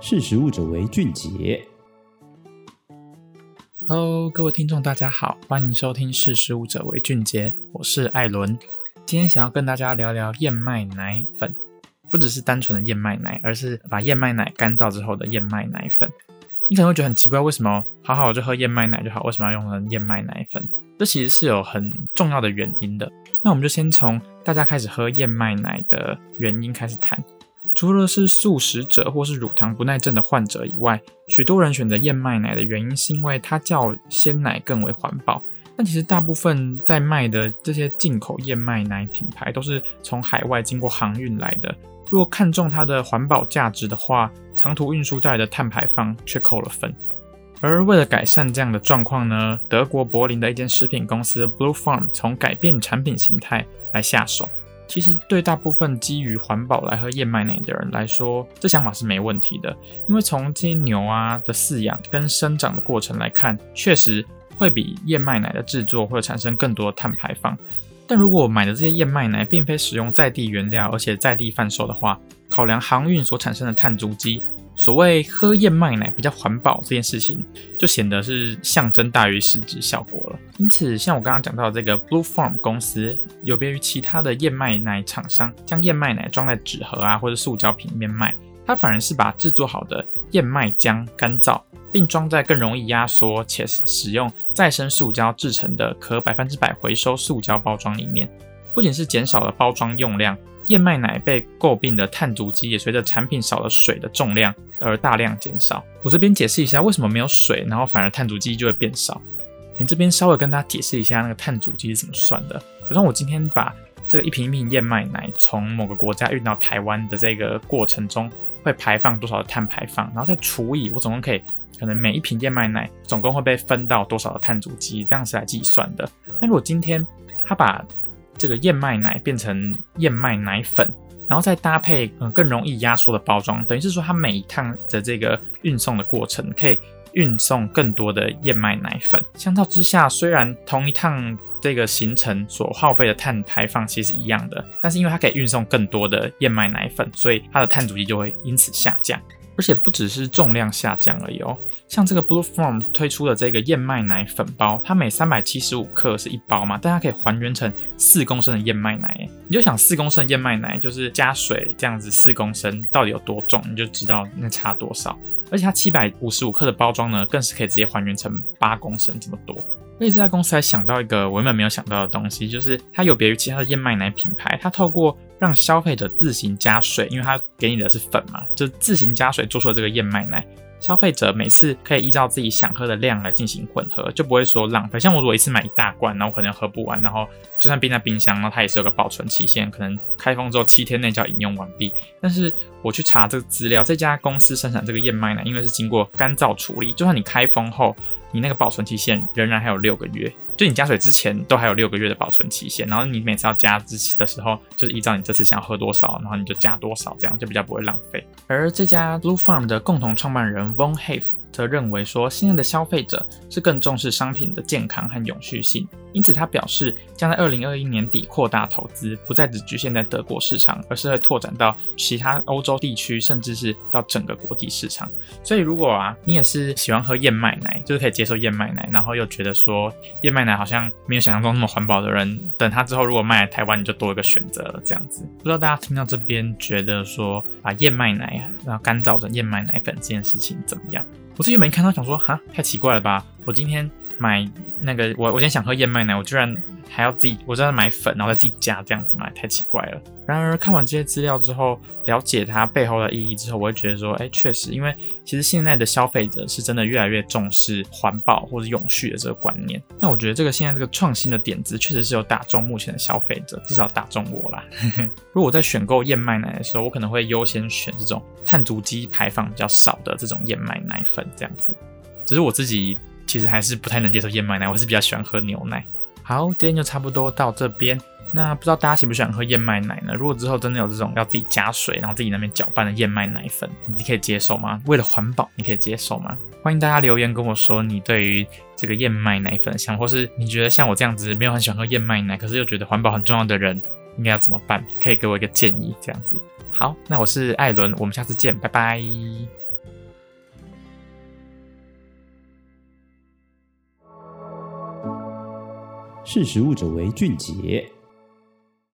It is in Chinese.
识食物者为俊杰。Hello，各位听众，大家好，欢迎收听《识食物者为俊杰》，我是艾伦。今天想要跟大家聊聊燕麦奶粉，不只是单纯的燕麦奶，而是把燕麦奶干燥之后的燕麦奶粉。你可能会觉得很奇怪，为什么好好就喝燕麦奶就好，为什么要用成燕麦奶粉？这其实是有很重要的原因的。那我们就先从大家开始喝燕麦奶的原因开始谈。除了是素食者或是乳糖不耐症的患者以外，许多人选择燕麦奶的原因是因为它较鲜奶更为环保。但其实大部分在卖的这些进口燕麦奶品牌都是从海外经过航运来的。如果看重它的环保价值的话，长途运输带来的碳排放却扣了分。而为了改善这样的状况呢，德国柏林的一间食品公司 Blue Farm 从改变产品形态来下手。其实对大部分基于环保来喝燕麦奶的人来说，这想法是没问题的。因为从这些牛啊的饲养跟生长的过程来看，确实会比燕麦奶的制作会产生更多的碳排放。但如果买的这些燕麦奶并非使用在地原料，而且在地贩售的话，考量航运所产生的碳足迹。所谓喝燕麦奶比较环保这件事情，就显得是象征大于实质效果了。因此，像我刚刚讲到的这个 Blue Farm 公司，有别于其他的燕麦奶厂商，将燕麦奶装在纸盒啊或者塑胶瓶里面卖，它反而是把制作好的燕麦浆干燥，并装在更容易压缩且使用再生塑胶制成的可百分之百回收塑胶包装里面，不仅是减少了包装用量。燕麦奶被诟病的碳足迹也随着产品少了水的重量而大量减少。我这边解释一下为什么没有水，然后反而碳足迹就会变少。你这边稍微跟大家解释一下那个碳足迹是怎么算的。比如说我今天把这一瓶一瓶燕麦奶从某个国家运到台湾的这个过程中，会排放多少的碳排放，然后再除以我总共可以可能每一瓶燕麦奶总共会被分到多少的碳足迹，这样是来计算的。那如果今天他把这个燕麦奶变成燕麦奶粉，然后再搭配嗯更容易压缩的包装，等于是说它每一趟的这个运送的过程可以运送更多的燕麦奶粉。相较之下，虽然同一趟这个行程所耗费的碳排放其实是一样的，但是因为它可以运送更多的燕麦奶粉，所以它的碳足迹就会因此下降。而且不只是重量下降而已哦，像这个 Blue Farm 推出的这个燕麦奶粉包，它每三百七十五克是一包嘛，但它可以还原成四公升的燕麦奶。你就想四公升的燕麦奶就是加水这样子四公升到底有多重，你就知道那差多少。而且它七百五十五克的包装呢，更是可以直接还原成八公升这么多。所以这家公司还想到一个我原本没有想到的东西，就是它有别于其他的燕麦奶品牌，它透过让消费者自行加水，因为它给你的是粉嘛，就自行加水做出了这个燕麦奶。消费者每次可以依照自己想喝的量来进行混合，就不会说浪费。像我如果一次买一大罐，然后可能喝不完，然后就算冰在冰箱，然后它也是有个保存期限，可能开封之后七天内就要饮用完毕。但是我去查这个资料，这家公司生产这个燕麦奶，因为是经过干燥处理，就算你开封后，你那个保存期限仍然还有六个月。就你加水之前都还有六个月的保存期限，然后你每次要加之前的时候，就是依照你这次想喝多少，然后你就加多少，这样就比较不会浪费。而这家 Blue Farm 的共同创办人 Von Hafe 则认为说，现在的消费者是更重视商品的健康和永续性，因此他表示将在二零二一年底扩大投资，不再只局限在德国市场，而是会拓展到其他欧洲地区，甚至是到整个国际市场。所以如果啊，你也是喜欢喝燕麦奶，就是可以接受燕麦奶，然后又觉得说燕麦奶好像没有想象中那么环保的人，等他之后如果卖来台湾，你就多一个选择了。这样子，不知道大家听到这边觉得说把燕麦奶然后干燥成燕麦奶粉这件事情怎么样？我自己没看到，想说哈，太奇怪了吧？我今天买那个，我我今天想喝燕麦奶，我居然还要自己，我在买粉，然后再自己加这样子买，太奇怪了。然而看完这些资料之后，了解它背后的意义之后，我会觉得说，哎，确实，因为其实现在的消费者是真的越来越重视环保或者永续的这个观念。那我觉得这个现在这个创新的点子，确实是有打中目前的消费者，至少打中我啦。如果我在选购燕麦奶的时候，我可能会优先选这种碳足迹排放比较少的这种燕麦奶粉，这样子。只是我自己。其实还是不太能接受燕麦奶，我是比较喜欢喝牛奶。好，今天就差不多到这边。那不知道大家喜不喜欢喝燕麦奶呢？如果之后真的有这种要自己加水，然后自己那边搅拌的燕麦奶粉，你可以接受吗？为了环保，你可以接受吗？欢迎大家留言跟我说你对于这个燕麦奶粉想，或是你觉得像我这样子没有很喜欢喝燕麦奶，可是又觉得环保很重要的人，应该要怎么办？可以给我一个建议，这样子。好，那我是艾伦，我们下次见，拜拜。识时务者为俊杰。